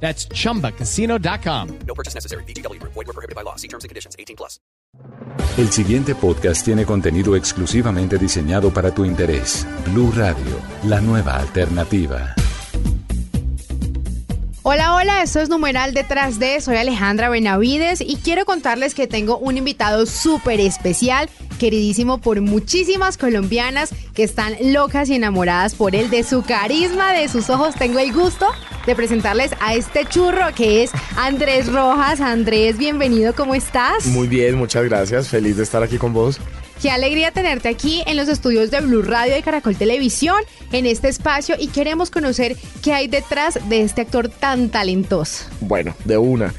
That's chumbacasino.com. No purchase necessary. BGW. Void were prohibited by law. See terms and conditions. 18 plus. El siguiente podcast tiene contenido exclusivamente diseñado para tu interés. Blue Radio, la nueva alternativa. Hola, hola, esto es Numeral Detrás de, soy Alejandra Benavides y quiero contarles que tengo un invitado súper especial, queridísimo por muchísimas colombianas que están locas y enamoradas por él, de su carisma, de sus ojos. Tengo el gusto de presentarles a este churro que es Andrés Rojas. Andrés, bienvenido, ¿cómo estás? Muy bien, muchas gracias. Feliz de estar aquí con vos. Qué alegría tenerte aquí en los estudios de Blue Radio y Caracol Televisión, en este espacio, y queremos conocer qué hay detrás de este actor tan talentoso. Bueno, de una.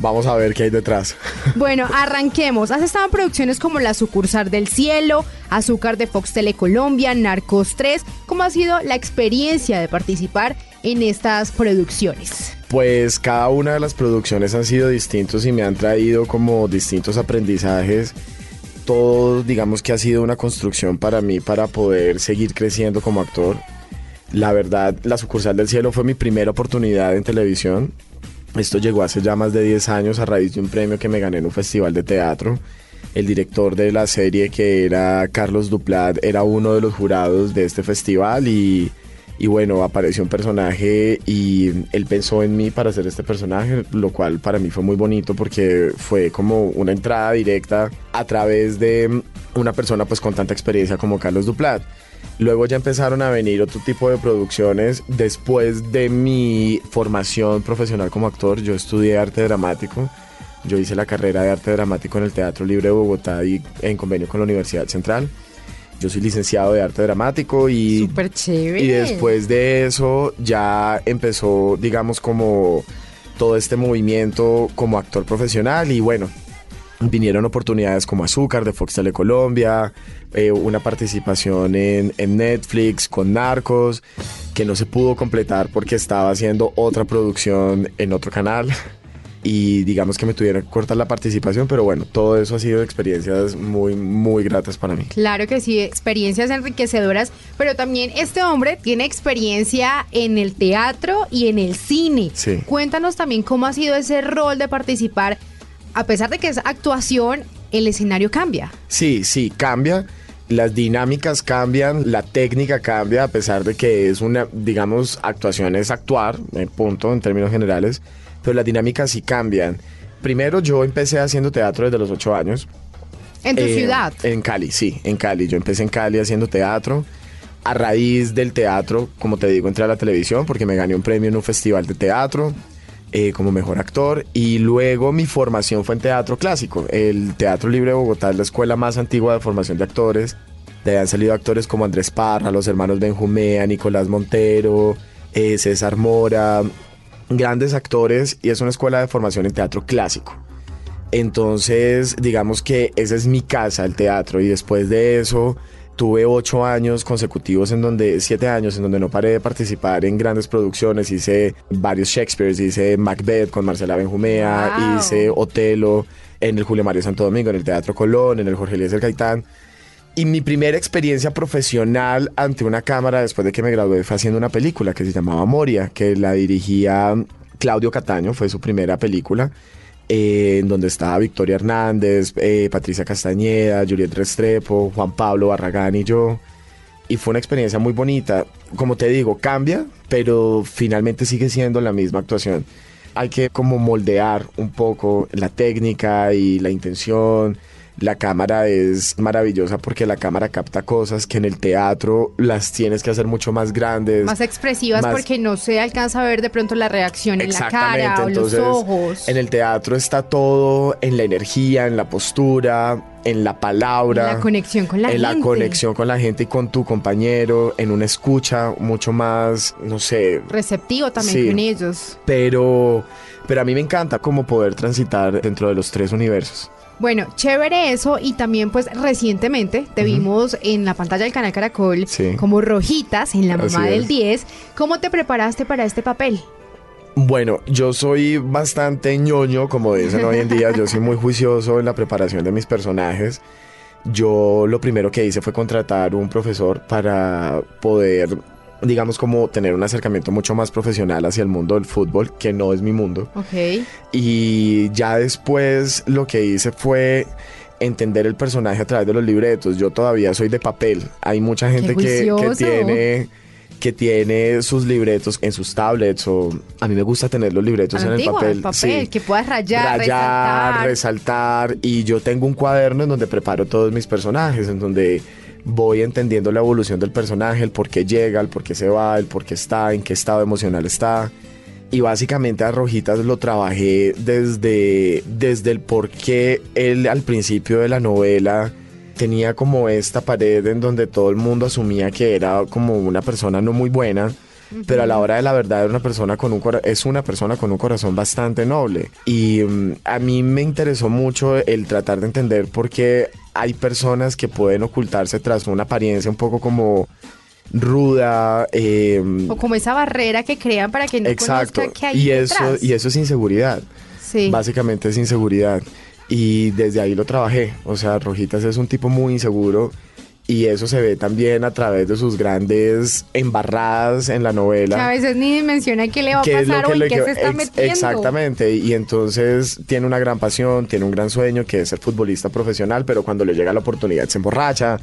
Vamos a ver qué hay detrás. Bueno, arranquemos. Has estado en producciones como La Sucursal del Cielo, Azúcar de Fox Telecolombia, Narcos 3. ¿Cómo ha sido la experiencia de participar en estas producciones? Pues cada una de las producciones han sido distintos y me han traído como distintos aprendizajes. Todo, digamos que ha sido una construcción para mí para poder seguir creciendo como actor. La verdad, La Sucursal del Cielo fue mi primera oportunidad en televisión. Esto llegó hace ya más de 10 años a raíz de un premio que me gané en un festival de teatro. El director de la serie, que era Carlos Duplat, era uno de los jurados de este festival y, bueno, apareció un personaje y él pensó en mí para hacer este personaje, lo cual para mí fue muy bonito porque fue como una entrada directa a través de una persona pues con tanta experiencia como Carlos Duplat. Luego ya empezaron a venir otro tipo de producciones. Después de mi formación profesional como actor, yo estudié arte dramático. Yo hice la carrera de arte dramático en el Teatro Libre de Bogotá y en convenio con la Universidad Central. Yo soy licenciado de arte dramático y, Súper chévere. y después de eso ya empezó, digamos, como todo este movimiento como actor profesional y bueno, vinieron oportunidades como Azúcar de Fox Telecolombia, eh, una participación en, en Netflix con Narcos, que no se pudo completar porque estaba haciendo otra producción en otro canal. Y digamos que me tuvieron que cortar la participación, pero bueno, todo eso ha sido experiencias muy, muy gratas para mí. Claro que sí, experiencias enriquecedoras, pero también este hombre tiene experiencia en el teatro y en el cine. Sí. Cuéntanos también cómo ha sido ese rol de participar, a pesar de que es actuación, el escenario cambia. Sí, sí, cambia. Las dinámicas cambian, la técnica cambia, a pesar de que es una, digamos, actuación es actuar, eh, punto, en términos generales, pero las dinámicas sí cambian. Primero, yo empecé haciendo teatro desde los ocho años. En tu Eh, ciudad. En Cali, sí, en Cali. Yo empecé en Cali haciendo teatro. A raíz del teatro, como te digo, entré a la televisión porque me gané un premio en un festival de teatro eh, como mejor actor. Y luego mi formación fue en teatro clásico. El Teatro Libre de Bogotá es la escuela más antigua de formación de actores. De ahí han salido actores como Andrés Parra, los hermanos Benjumea, Nicolás Montero, eh, César Mora, grandes actores. Y es una escuela de formación en teatro clásico. Entonces, digamos que esa es mi casa, el teatro. Y después de eso, tuve ocho años consecutivos en donde, siete años en donde no paré de participar en grandes producciones. Hice varios Shakespeares, hice Macbeth con Marcela Benjumea, Wow. hice Otelo en el Julio Mario Santo Domingo, en el Teatro Colón, en el Jorge Eliezer Gaitán. Y mi primera experiencia profesional ante una cámara después de que me gradué fue haciendo una película que se llamaba Moria, que la dirigía Claudio Cataño, fue su primera película, eh, en donde estaba Victoria Hernández, eh, Patricia Castañeda, Juliet Restrepo, Juan Pablo Barragán y yo. Y fue una experiencia muy bonita. Como te digo, cambia, pero finalmente sigue siendo la misma actuación. Hay que como moldear un poco la técnica y la intención. La cámara es maravillosa porque la cámara capta cosas que en el teatro las tienes que hacer mucho más grandes. Más expresivas más- porque no se alcanza a ver de pronto la reacción en la cara o los ojos. en el teatro está todo en la energía, en la postura, en la palabra, En la conexión con la en la conexión con la gente y con tu compañero, en una escucha mucho más, no sé, Receptivo también Sí. con ellos. pero pero a mí me encanta como poder transitar dentro de los tres universos. Bueno, chévere eso y también pues recientemente te vimos en la pantalla del canal Caracol Sí. como rojitas en la Así mamá del es. 10. ¿Cómo te preparaste para este papel? Bueno, yo soy bastante ñoño, como dicen hoy en día. Yo soy muy juicioso en la preparación de mis personajes. Yo lo primero que hice fue contratar un profesor para poder, digamos, como tener un acercamiento mucho más profesional hacia el mundo del fútbol, que no es mi mundo. Ok. Y ya después lo que hice fue entender el personaje a través de los libretos. Yo todavía soy de papel. Hay mucha gente que, tiene que tiene sus libretos en sus tablets o a mí me gusta tener los libretos en el papel, el papel, sí. que puedas rayar, rayar, resaltar. resaltar y yo tengo un cuaderno en donde preparo todos mis personajes, en donde voy entendiendo la evolución del personaje, el por qué llega, el por qué se va, el por qué está, en qué estado emocional está. Y básicamente a Rojitas lo trabajé desde, desde el por qué él al principio de la novela tenía como esta pared en donde todo el mundo asumía que era como una persona no muy buena, pero a la hora de la verdad era una persona con un es una persona con un corazón bastante noble. Y mm, a mí me interesó mucho el tratar de entender por qué hay personas que pueden ocultarse tras una apariencia un poco como ruda, eh, O como esa barrera que crean para que no exacto. qué hay Y eso, detrás. y eso es inseguridad. Sí. Básicamente es inseguridad. Y desde ahí lo trabajé. O sea, Rojitas es un tipo muy inseguro. Y eso se ve también a través de sus grandes embarradas en la novela. Que a veces ni menciona qué le va a ¿Qué lo pasar o en qué se está Ex- metiendo. Exactamente, y entonces tiene una gran pasión, tiene un gran sueño que es ser futbolista profesional, pero cuando le llega la oportunidad se emborracha,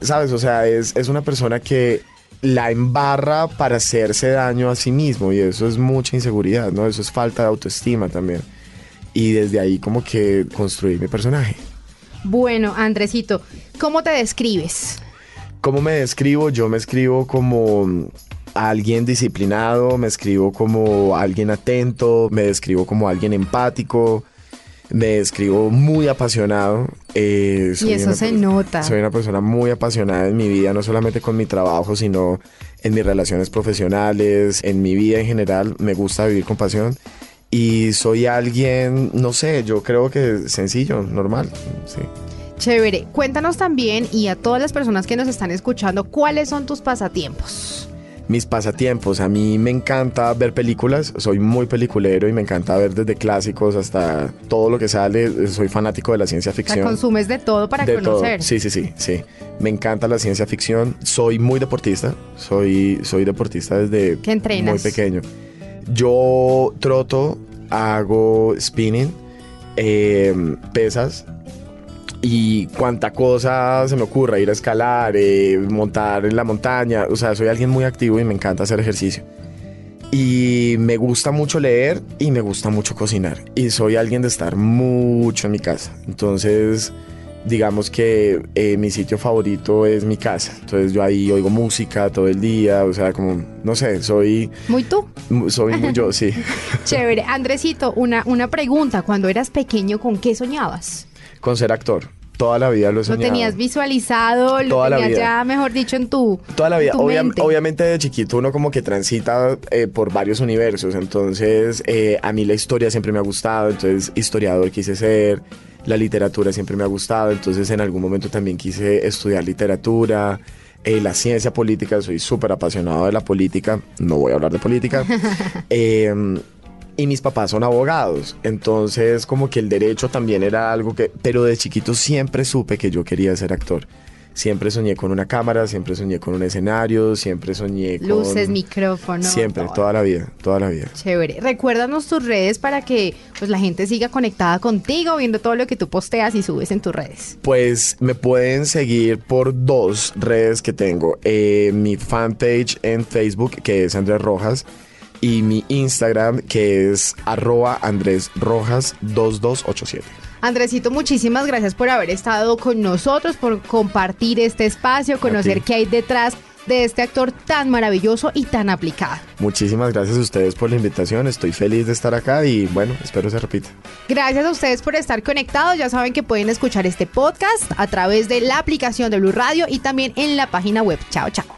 ¿sabes? O sea, es, es una persona que la embarra para hacerse daño a sí mismo y eso es mucha inseguridad, ¿no? Eso es falta de autoestima también. Y desde ahí como que construí mi personaje. Bueno, Andresito, ¿cómo te describes? ¿Cómo me describo? Yo me escribo como alguien disciplinado, me escribo como alguien atento, me describo como alguien empático, me describo muy apasionado. eh, soy eso se nota. Soy una persona muy apasionada en mi vida, no solamente con mi trabajo, sino en mis relaciones profesionales, en mi vida en general. Me gusta vivir con pasión. Y soy alguien, no sé, yo creo que sencillo, normal. Sí. Chévere. Cuéntanos también y a todas las personas que nos están escuchando, ¿cuáles son tus pasatiempos? Mis pasatiempos, a mí me encanta ver películas, soy muy peliculero y me encanta ver desde clásicos hasta todo lo que sale, soy fanático de la ciencia O sea, ficción. consumes de todo para de conocer. todo. Sí, sí, sí, sí. Me encanta la ciencia ficción, soy muy deportista, soy, soy deportista desde ¿Qué entrenas? muy pequeño. Yo troto, hago spinning, eh, pesas y cuanta cosa se me ocurra, ir a escalar, eh, montar en la montaña, o sea, soy alguien muy activo y me encanta hacer ejercicio. Y me gusta mucho leer y me gusta mucho cocinar. Y soy alguien de estar mucho en mi casa. Entonces, digamos que eh, mi sitio favorito es mi casa. Entonces yo ahí oigo música todo el día, o sea, como, no sé, soy, Muy tú. soy muy yo, sí. Chévere. Andresito, una, una pregunta. Cuando eras pequeño, ¿con qué soñabas? Con ser actor. Toda la vida lo he ¿Lo soñado. tenías visualizado? ¿Lo Toda la tenías vida. ya, mejor dicho, en tu Toda la vida. tu Obvia- mente? obviamente de chiquito uno como que transita eh, por varios universos. Entonces eh, a mí la historia siempre me ha gustado. Entonces historiador quise ser. La literatura siempre me ha gustado. Entonces en algún momento también quise estudiar literatura. eh, la ciencia política, soy súper apasionado de la política. No voy a hablar de política. Eh, y mis papás son abogados, entonces como que el derecho también era algo que, pero de chiquito siempre supe que yo quería ser actor. Siempre soñé con una cámara, siempre soñé con un escenario, siempre soñé con... Luces, micrófono. Siempre, todo. toda la vida, toda la vida. Chévere. Recuérdanos tus redes para que pues la gente siga conectada contigo, viendo todo lo que tú posteas y subes en tus redes. Pues me pueden seguir por dos redes que tengo. Eh, mi fanpage en Facebook, que es Andrés Rojas, y mi Instagram, que es arroba Andrés Rojas 2287. Andresito, muchísimas gracias por haber estado con nosotros, por compartir este espacio, conocer qué hay detrás de este actor tan maravilloso y tan aplicado. Muchísimas gracias a ustedes por la invitación. Estoy feliz de estar acá y bueno, espero se repita. Gracias a ustedes por estar conectados. Ya saben que pueden escuchar este podcast a través de la aplicación de Blue Radio y también en la página web. Chao, chao.